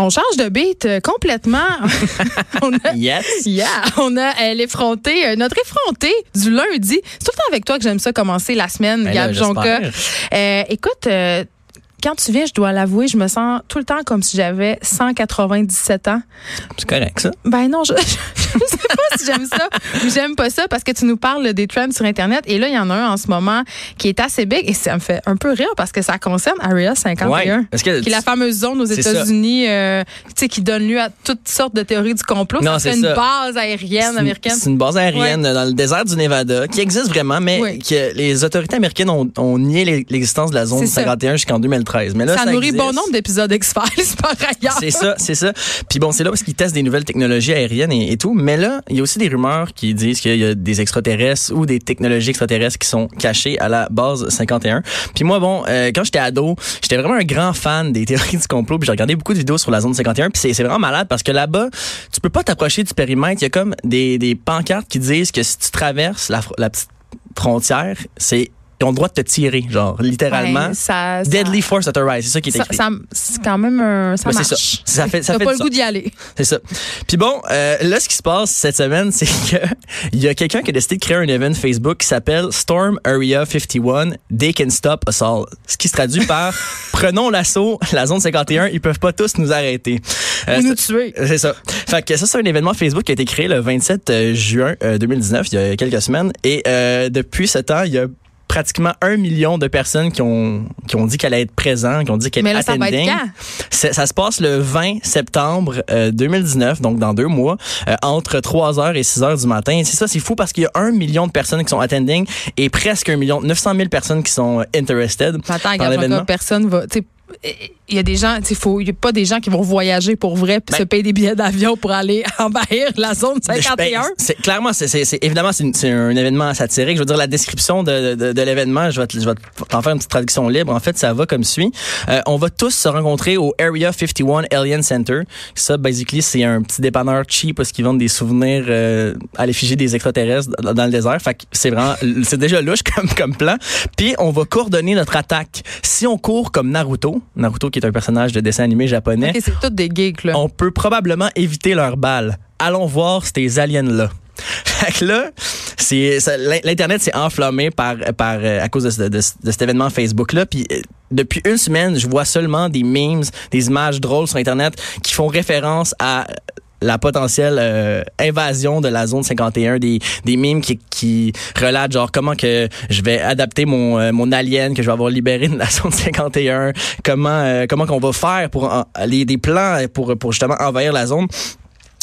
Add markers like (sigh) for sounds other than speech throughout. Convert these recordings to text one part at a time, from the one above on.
On change de beat euh, complètement. (laughs) on a, Yes. Yeah, on a euh, l'effronté, euh, notre effronté du lundi. C'est tout le temps avec toi que j'aime ça commencer la semaine, Ben Gab. Euh, écoute, euh, quand tu viens, je dois l'avouer, je me sens tout le temps comme si j'avais 197 ans. C'est correct, ça. Ben non, je, (laughs) je, sais pas si j'aime ça ou j'aime pas ça parce que tu nous parles des trends sur Internet et là, il y en a un en ce moment qui est assez big et ça me fait un peu rire parce que ça concerne Area 51. Ouais. Est-ce que Qui est la fameuse zone aux. États-Unis, euh, qui donne lieu à toutes sortes de théories du complot. Non, c'est une ça. base aérienne une- américaine. C'est une base aérienne dans le désert du Nevada qui existe vraiment, mais Oui. que les autorités américaines ont, ont nié l'e- l'existence de la zone C'est ça. 51 jusqu'en 2013. Mais là, ça ça nourrit existe. bon nombre d'épisodes X-Files (laughs) par ailleurs. C'est ça, c'est ça. Puis bon, c'est là parce qu'ils testent des nouvelles technologies aériennes et, et tout. Mais là, il y a aussi des rumeurs qui disent qu'il y a des extraterrestres ou des technologies extraterrestres qui sont cachées à la base 51. Puis moi, bon, euh, quand j'étais ado, j'étais vraiment un grand fan des théories (laughs) du complot. Puis j'ai regardé beaucoup de vidéos sur la zone 51. Puis c'est vraiment malade parce que là-bas, tu peux pas t'approcher du périmètre. Il y a comme des, des pancartes qui disent que si tu traverses la petite frontière, c'est ils ont le droit de te tirer, genre littéralement. Ouais, ça, ça- Deadly force at the rise, c'est ça qui est écrit. ça- c'est quand même un, ça Ouais, marche. c'est ça. Ça fait, ça fait pas le goût d'y aller. c'est ça. Puis bon, euh, là, ce qui se passe cette semaine, (laughs) c'est que il y a quelqu'un qui a décidé de créer un event Facebook qui s'appelle Storm Area 51, They Can Stop Us All. Ce qui se traduit par (laughs) Prenons l'assaut, la zone 51, ils peuvent pas tous nous arrêter. Euh, Ou nous tuer. c'est ça. Fait que ça, c'est un événement Facebook qui a été créé le 27 euh, juin euh, 2019, il y a quelques semaines. Et euh, depuis ce temps, il y a pratiquement un million de personnes qui ont qui ont dit qu'elle allait être présente, qui ont dit qu'elle ça va être attending. quand? Ça se passe le 20 septembre euh, 2019, donc dans deux mois, euh, entre 3h et 6h du matin. C'est ça, c'est fou parce qu'il y a un million de personnes qui sont attending et presque un million, 900 000 personnes qui sont euh, interested. Attends, par l'événement. encore, personne va. Il y a des gens, tu sais, faut, il y a pas des gens qui vont voyager pour vrai puis Ben- se payer des billets d'avion pour aller (laughs) envahir la zone 51. Ben, c'est clairement c'est c'est évidemment c'est un événement satirique. Je veux dire la description de de, de l'événement je vais te- je vais faire une petite traduction libre. En fait ça va comme suit. Euh, on va tous se rencontrer au Area 51 Alien Center. Ça basically c'est un petit dépanneur cheap parce qu'ils vendent des souvenirs euh, à l'effigie des extraterrestres dans, dans le désert. Fait que c'est vraiment c'est déjà louche (laughs) comme comme plan. Puis on va coordonner notre attaque. Si on court comme Naruto Naruto qui est un personnage de dessin animé japonais c'est toutes des gigs, là. on peut probablement éviter leurs balles. Allons voir ces aliens-là. (laughs) Fait que là, c'est l'internet s'est enflammé par par euh, à cause de, de cet événement Facebook là. Puis euh, depuis une semaine, je vois seulement des memes, des images drôles sur internet qui font référence à la potentielle euh, invasion de la zone 51 des des memes qui qui relatent genre comment que je vais adapter mon euh, mon alien que je vais avoir libéré de la (laughs) zone 51 comment euh, comment qu'on va faire pour en- les des plans pour pour justement envahir la zone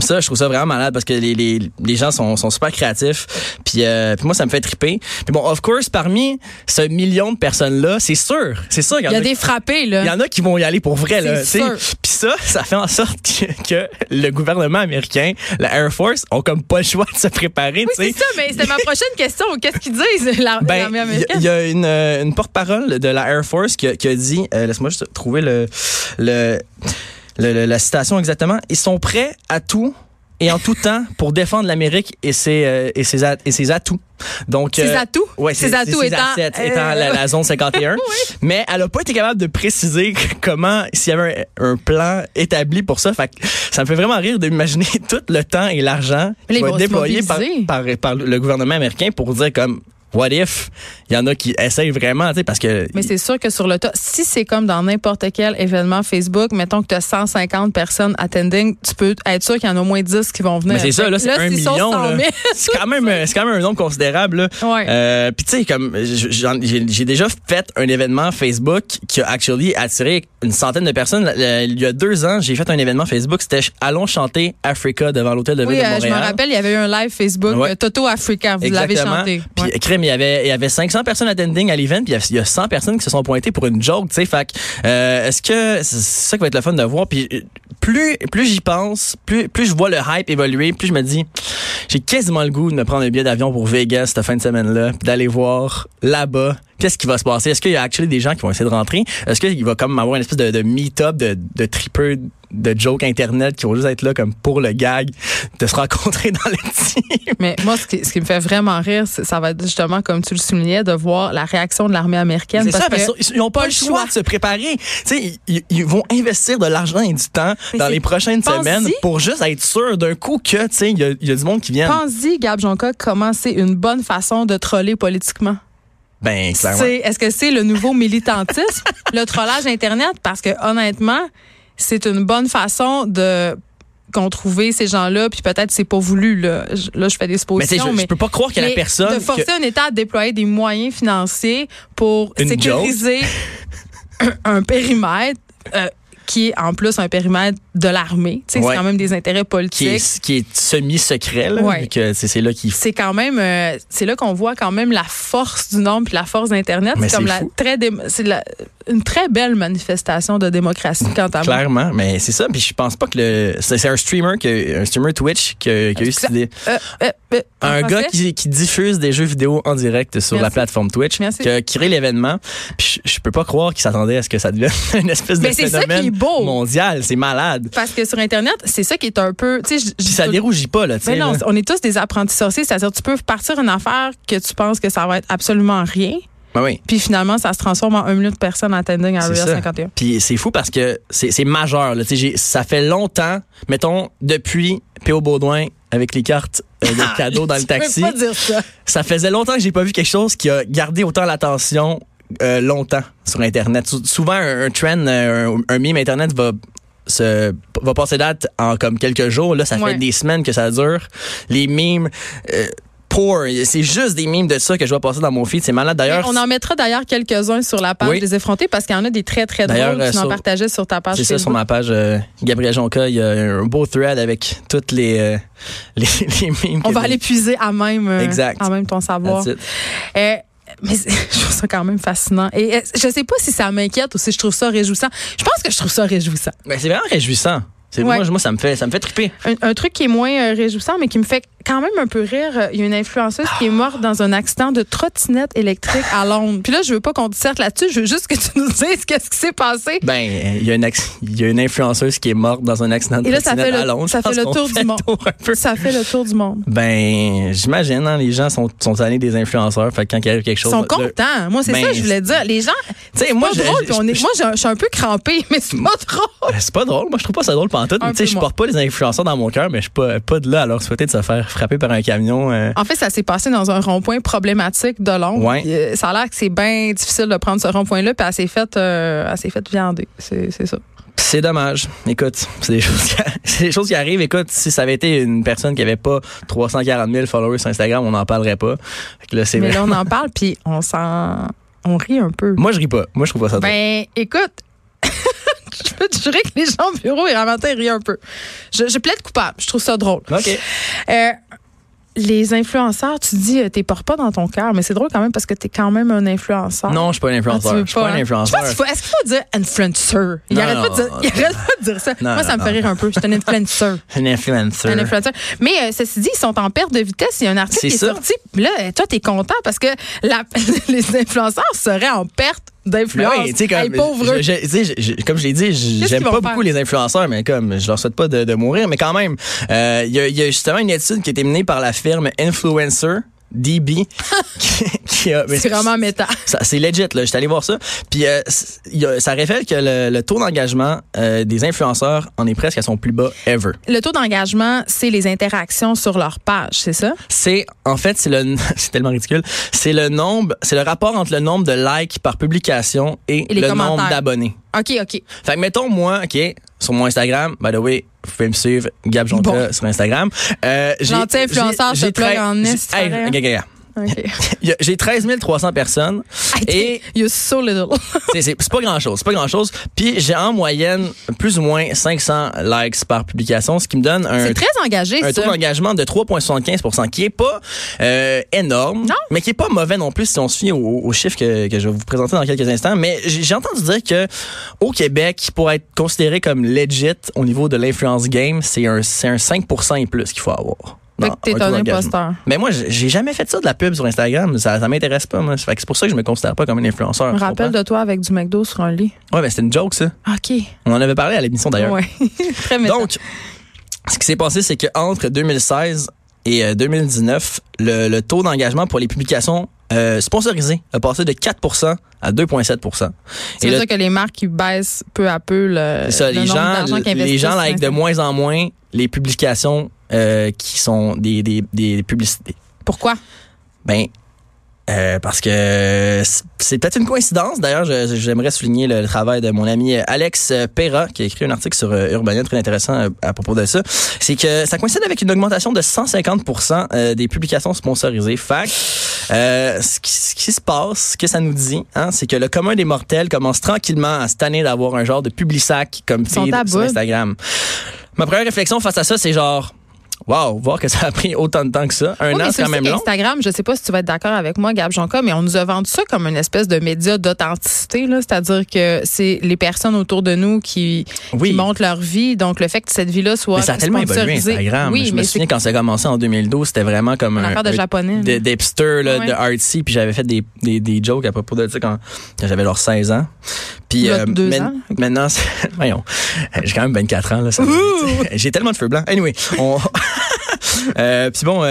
ça, je trouve ça vraiment malade parce que les, les, les gens sont, sont super créatifs. Puis, euh, puis moi, ça me fait triper. Puis bon, of course, parmi ce million de personnes-là, c'est sûr, c'est sûr Il y a des frappés, là. il y en a qui vont y aller pour vrai, là. C'est sûr. Puis ça, ça fait en sorte que, que le gouvernement américain, la Air Force, ont comme pas le choix de se préparer, Oui, c'est ça, mais c'était ma prochaine question. Qu'est-ce qu'ils disent, Ben, l'armée il y a- américaine? il y, a une, euh, une porte-parole de la Air Force qui a, qui a dit, euh, laisse-moi juste trouver le, le, le- le- la citation exactement. Ils sont prêts à tout et en tout temps pour défendre l'Amérique et ses, euh, et ses, et ses atouts. Donc, Ses euh, atouts? Ouais, Ses ses, atouts ses étant, assets euh, étant la, la zone (laughs) 51. Mais elle a pas été capable de préciser (laughs) comment, s'il y avait un, un plan établi pour ça. Fait que ça me fait vraiment rire d'imaginer (laughs) tout le temps et l'argent déployé par, par, par le gouvernement américain pour dire comme, what if? Il y en a qui essayent vraiment, tu sais, parce que. Mais c'est sûr que sur le tas, si c'est comme dans n'importe quel événement Facebook, mettons que tu as 150 personnes attending, tu peux être sûr qu'il y en a au moins 10 qui vont venir. Mais c'est ça, là, c'est un million. 100 là. 000, (laughs) C'est quand même, (laughs) quand même un nombre considérable. Là. Ouais. Euh, Puis tu sais, comme j'ai déjà fait un événement Facebook qui a actually attiré une centaine de personnes. Il y a deux ans, j'ai fait un événement Facebook. C'était allons chanter Africa devant l'hôtel de ville Oui, de euh, Montréal. je me rappelle, il y avait eu un live Facebook, Ouais. Toto Africa, vous l'avez chanté. Puis, Ouais. Crème, il y avait, il y avait 500 personnes attending à l'event, puis il y a- il y a 100 personnes qui se sont pointées pour une joke, tu sais. Fait euh, est-ce que c'est ça qui va être le fun de voir? Puis euh, plus, plus j'y pense, plus, plus je vois le hype évoluer, plus je me dis, j'ai quasiment le goût de me prendre un billet d'avion pour Vegas cette fin de semaine-là, d'aller voir là-bas qu'est-ce qui va se passer? Est-ce qu'il y a actually des gens qui vont essayer de rentrer? Est-ce qu'il va comme avoir une espèce de, de meet-up de, de tripeux de jokes internet qui vont juste être là comme pour le gag de se rencontrer dans les teams. Mais moi, ce qui, ce qui me fait vraiment rire, c'est- ça va être justement, comme tu le soulignais, de voir la réaction de l'armée américaine. C'est parce ça, parce qu'ils n'ont pas le choix de se préparer. Tu sais, ils, ils vont investir de l'argent et du temps Mais dans les prochaines semaines pour juste être sûr d'un coup que, tu sais, il y, y a du monde qui vient. Pense-y, Gab Jonca, comment c'est une bonne façon de troller politiquement? Ben, clairement. C'est- Est-ce que c'est le nouveau militantisme, (laughs) le trollage Internet? Parce que honnêtement, c'est une bonne façon de qu'on trouver ces gens-là, puis peut-être c'est pas voulu. Là, je, là, je fais des Mais tu sais, suppositions. je, je peux pas croire que la mais personne. de forcer que- un État à déployer des moyens financiers pour Une sécuriser (laughs) un, un périmètre euh, qui est en plus un périmètre de l'armée. Ouais. C'est quand même des intérêts qui politiques. est, qui est semi-secret, là, Ouais. vu que c'est là qu'il c'est quand même euh, c'est là qu'on voit quand même la force du nombre puis la force d'internet c'est comme la fou. très dé- c'est une très belle manifestation de démocratie quant à moi Clairement, mais c'est ça. Puis je pense pas que le. C'est un streamer, que, un streamer Twitch qui a, qui a eu cette idée. Euh, euh, euh, Un gars qui, qui diffuse des jeux vidéo en direct sur la plateforme Twitch, Merci. qui a créé l'événement. Puis je, je peux pas croire qu'il s'attendait à ce que ça devienne (laughs) une espèce de Mais c'est ça phénomène qui est beau. mondial. C'est malade. Parce que sur internet c'est ça qui est un peu tu sais ça dérougit pas, là, tu sais. mais non, là. on est tous des apprentis sorciers, c'est-à-dire tu peux partir une affaire que tu penses que ça va être absolument rien, Ben oui. puis finalement ça se transforme en un million de personnes attending à ça. 51. Puis c'est fou parce que c'est majeur. Là. Sais, Ça fait longtemps, mettons, depuis P.O. Baudouin avec les cartes euh, de (laughs) cadeaux dans le taxi. pas dire ça. Ça faisait longtemps que j'ai pas vu quelque chose qui a gardé autant l'attention euh, longtemps sur Internet. Sou- souvent, un, un trend, euh, un, un meme Internet va se va passer date en comme quelques jours. Là, ça Ouais. fait des semaines que ça dure. Les memes euh, pour c'est juste des memes de ça que je vois passer dans mon feed. C'est malade d'ailleurs. On en mettra d'ailleurs quelques-uns sur la page Oui. des effrontés parce qu'il y en a des très très drôles. euh, Tu en sur- partageais sur ta page C'est ça sur ma page euh, Gabriel Jonca, il y a un beau thread avec toutes les euh, (laughs) les, les memes. On que va aller puiser à même, euh, Exact. à même ton savoir. Mais (laughs) je trouve ça quand même fascinant. Et euh, je sais pas si ça m'inquiète ou si je trouve ça réjouissant. Je pense que je trouve ça réjouissant. Mais c'est vraiment réjouissant. C'est Ouais. moi, moi ça me fait ça me fait triper. Un, un truc qui est moins euh, réjouissant, mais qui me fait quand même un peu rire. euh, Il y a une influenceuse qui est morte dans un accident de trottinette électrique à Londres. Puis là, je veux pas qu'on disserte là-dessus. Je veux juste que tu nous dises qu'est-ce qui s'est passé. Ben, euh, il y y a une influenceuse qui est morte dans un accident de trottinette à Londres. ça fait le (laughs) tour fait du monde. tour. Ça fait le tour du monde. Ben, j'imagine, hein, les gens sont, sont allés des influenceurs. Fait quand il arrive quelque Ils chose. sont le- contents. Moi, c'est Ben, ça que je voulais dire. Les gens, Tu sais, c'est moi, pas drôle. on est, moi, je, suis un peu crampée, (laughs) mais c'est pas drôle. Ben, C'est pas drôle. Moi, je trouve pas ça drôle pantoute. Tu sais, je porte pas les influenceurs dans mon cœur, mais je suis pas, pas de là à leur souhaiter de se faire frapper par un camion. euh. En fait, ça s'est passé dans un rond-point problématique de Londres. Ouais. Puis, euh, Ça a l'air que c'est bien difficile de prendre ce rond-point-là, puis elle s'est faite, euh, faite viander. C'est ça. C'est dommage. Écoute, c'est des (laughs) choses qui, c'est des choses qui arrivent. Écoute, si ça avait été une personne qui avait pas 340 000 followers sur Instagram, on n'en parlerait pas. Fait là, Mais là, on en (laughs) parle, puis on s'en, on rit un peu. Moi, je ris pas. Moi, je trouve pas ça drôle. Ben, écoute, (laughs) je peux te jurer que les gens au bureau, ils ramassaient rient un peu. Je, je plaide coupable. Je trouve ça drôle. OK. Euh, les influenceurs, tu dis, euh, t'es portes pas dans ton cœur, mais c'est drôle quand même parce que t'es quand même un influenceur. Non, je suis pas un Ah, tu influenceur. veux je suis pas hein? un influenceur. Faut- Est-ce qu'il faut dire influencer? Il arrête, pas de dire, non, il arrête pas de dire ça. Non, Moi, ça me fait non. rire un peu. Je suis un influenceur. (laughs) Un influencer. Un influenceur. Mais euh, ceci dit, ils sont en perte de vitesse. Il y a un article C'est qui est ça. sorti. Là, euh, toi, t'es content parce que la- (laughs) les influenceurs seraient en perte Ben d'influence. oui, tu sais, comme, Hey, pauvres. je- comme je l'ai dit, j'aime pas beaucoup les influenceurs, mais comme je leur souhaite pas de, de mourir, mais quand même, euh, il y, a, il y a justement une étude qui a été menée par la firme Influencer. DB (laughs) qui, qui a mais c'est vraiment méta. c'est legit là j'étais allé voir ça puis euh, a- ça révèle que le, le taux d'engagement euh, des influenceurs en est presque à son plus bas ever Le taux d'engagement, c'est les interactions sur leur page, c'est ça? c'est en fait c'est le (laughs) c'est tellement ridicule c'est le nombre c'est le rapport entre le nombre de likes par publication et, le nombre d'abonnés OK, OK. Fait que mettons moi, OK, sur mon Instagram, by the way, vous pouvez me suivre, Gab Jonca Bon. sur Instagram. Euh, L'anti-influenceur se plug en esti, hey, regarde. OK. (laughs) Il y a- J'ai 13 300 personnes. Et- You're so little. (laughs) C'est pas grand-chose, c'est pas grand-chose. Puis j'ai en moyenne plus ou moins 500 likes par publication, ce qui me donne un très engagé, un taux d'engagement de 3,75 qui est pas euh, énorme, Non. mais qui est pas mauvais non plus si on se fie aux, aux chiffres que, que je vais vous présenter dans quelques instants. Mais j'ai entendu dire que au Québec, pour être considéré comme legit au niveau de l'influence game, c'est un, c'est un 5 et plus qu'il faut avoir. Fait que t'es un imposteur. Mais moi, j'ai jamais fait ça de la pub sur Instagram. Ça, ça m'intéresse pas, moi. Fait que c'est pour ça que je me considère pas comme un influenceur. Je me rappelle de toi avec du McDo sur un lit. Ouais, ben c'était une joke, ça. OK. On en avait parlé à l'émission d'ailleurs. Ouais. (laughs) Très méta. Donc, ce qui s'est passé, c'est qu'entre 2016 et euh, 2019, le, le taux d'engagement pour les publications euh, sponsorisées a passé de 4% à 2,7% c'est ça que les marques qui baissent peu à peu le, ça, le les nombre gens, d'argent les gens like de moins en moins les publications euh, qui sont des, des, des publicités. Pourquoi? Ben, euh, parce que c'est- peut-être une coïncidence. D'ailleurs, j'aimerais souligner le, le travail de mon ami Alex Perra, qui a écrit un article sur euh, Urbania très intéressant euh, à propos de ça. C'est que ça coïncide avec une augmentation de 150% euh, des publications sponsorisées. Fac, euh, ce, qui, ce qui se passe, ce que ça nous dit, hein, c'est que le commun des mortels commence tranquillement à se tanner d'avoir un genre de publisac comme feed sur. Instagram. Ma première réflexion face à ça, c'est genre, wow, voir que ça a pris autant de temps que ça. Un Oui, an, c'est quand même long. Instagram, je sais pas si tu vas être d'accord avec moi, Gab Jonca, mais on nous a vendu ça comme une espèce de média d'authenticité. là. C'est-à-dire que c'est les personnes autour de nous qui, Oui. qui montrent leur vie. Donc, le fait que cette vie-là soit Mais ça a tellement évolué Instagram. Oui, je me mais souviens c'est quand ça a commencé en 2012, c'était vraiment comme une un, affaire de un- japonais. de d'hipster, là, de artsy, puis j'avais fait des, des, des jokes à propos de ça quand, quand j'avais genre 16 ans. Puis ans. maintenant, (laughs) voyons, j'ai quand même 24 ans là. j'ai tellement de feux blancs. Anyway, on, (laughs) euh, puis bon.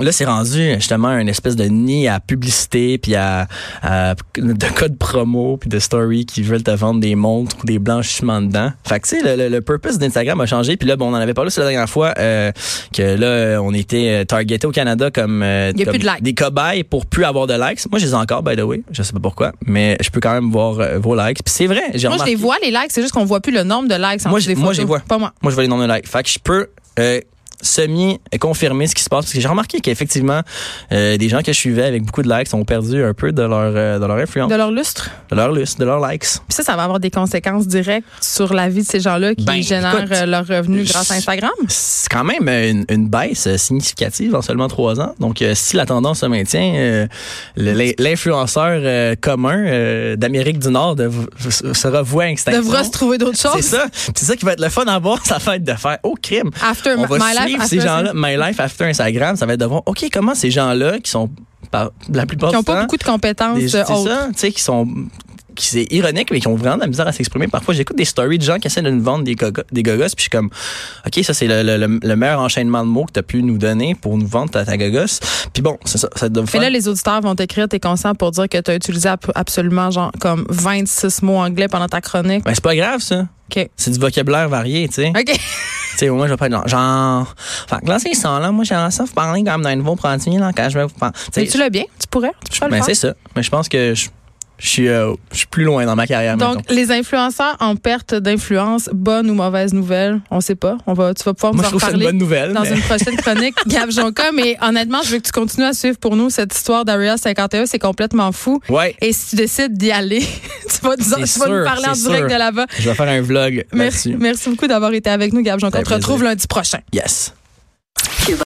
Là, c'est rendu justement une espèce de nid à publicité, puis à, à de codes promo, puis de story qui veulent te vendre des montres ou des blanchiments dedans. Fait que tu sais, le, le, le purpose d'Instagram a changé. Puis là, bon, on en avait parlé la dernière fois euh, que là, on était euh, targeté au Canada comme, euh, comme de likes. des cobayes pour plus avoir de likes. Moi, je les ai encore, by the way. Je sais pas pourquoi, mais je peux quand même voir euh, vos likes. Puis c'est vrai, j'ai Moi, je les vois, les likes, c'est juste qu'on voit plus le nombre de likes en Moi, dessous je- des moi, photos. je les vois. Pas moi. Moi, je vois les nombres de likes. Fait que je peux euh, semi-confirmer ce qui se passe. Parce que j'ai remarqué qu'effectivement, euh, des gens que je suivais avec beaucoup de likes ont perdu un peu de leur, euh, de leur influence, De leur lustre. de leur liste, de leurs likes. Puis ça, ça va avoir des conséquences directes sur la vie de ces gens-là qui Ben, génèrent écoute, euh, leurs revenus grâce à Instagram? C'est quand même une, une baisse euh, significative en seulement trois ans. Donc, euh, si la tendance se maintient, euh, l'influenceur euh, commun euh, d'Amérique du Nord dev- sera voué à extinction. Devra se trouver d'autres C'est choses. ça. C'est ça qui va être le fun à voir, (laughs) ça va être de faire au crime. After On va my life, suivre after ces gens-là, My Life After Instagram, ça va être de voir, OK, comment ces gens-là qui sont, par, la plupart qui n'ont temps, pas beaucoup de compétences euh, c'est ça, tu sais, qui sont qui c'est ironique mais qui ont vraiment de la misère à s'exprimer. Parfois, j'écoute des stories de gens qui essaient de nous vendre des, gogo- des gogos, puis je suis comme, OK, ça, c'est le, le- le- le meilleur enchaînement de mots que tu as pu nous donner pour nous vendre ta, ta gogos. Puis bon, c'est ça, ça doit faire. là, les auditeurs vont t'écrire, t'es conscient pour dire que tu as utilisé absolument genre comme 26 mots anglais pendant ta chronique. Ben, c'est pas grave, ça. OK. C'est du vocabulaire varié, tu sais. OK. (laughs) Tu sais, moi, je vais pas être genre, genre, fait que là, c'est ça, là. Moi, j'aimerais ça vous parler comme d'un nouveau produit, là, quand je vais vous parler. Tu sais, Mais tu l'as bien, tu pourrais? Tu peux le Ben, faire? c'est ça. Mais je pense que je, je suis, euh, je suis plus loin dans ma carrière Donc, mettons. les influenceurs en perte d'influence, bonne ou mauvaise nouvelle, on sait pas. On va, tu vas pouvoir Moi, nous je en c'est une bonne nouvelle. dans mais- une prochaine (laughs) chronique, Gab Jonca. Mais honnêtement, je veux que tu continues à suivre pour nous cette histoire d'Area 51. C'est complètement fou. Ouais, Et si tu décides d'y aller, (laughs) tu vas, nous, tu vas nous parler en direct sûr. de là-bas. je vais faire un vlog Merci, merci beaucoup d'avoir été avec nous, Gab Jonca. On te retrouve lundi prochain. Yes.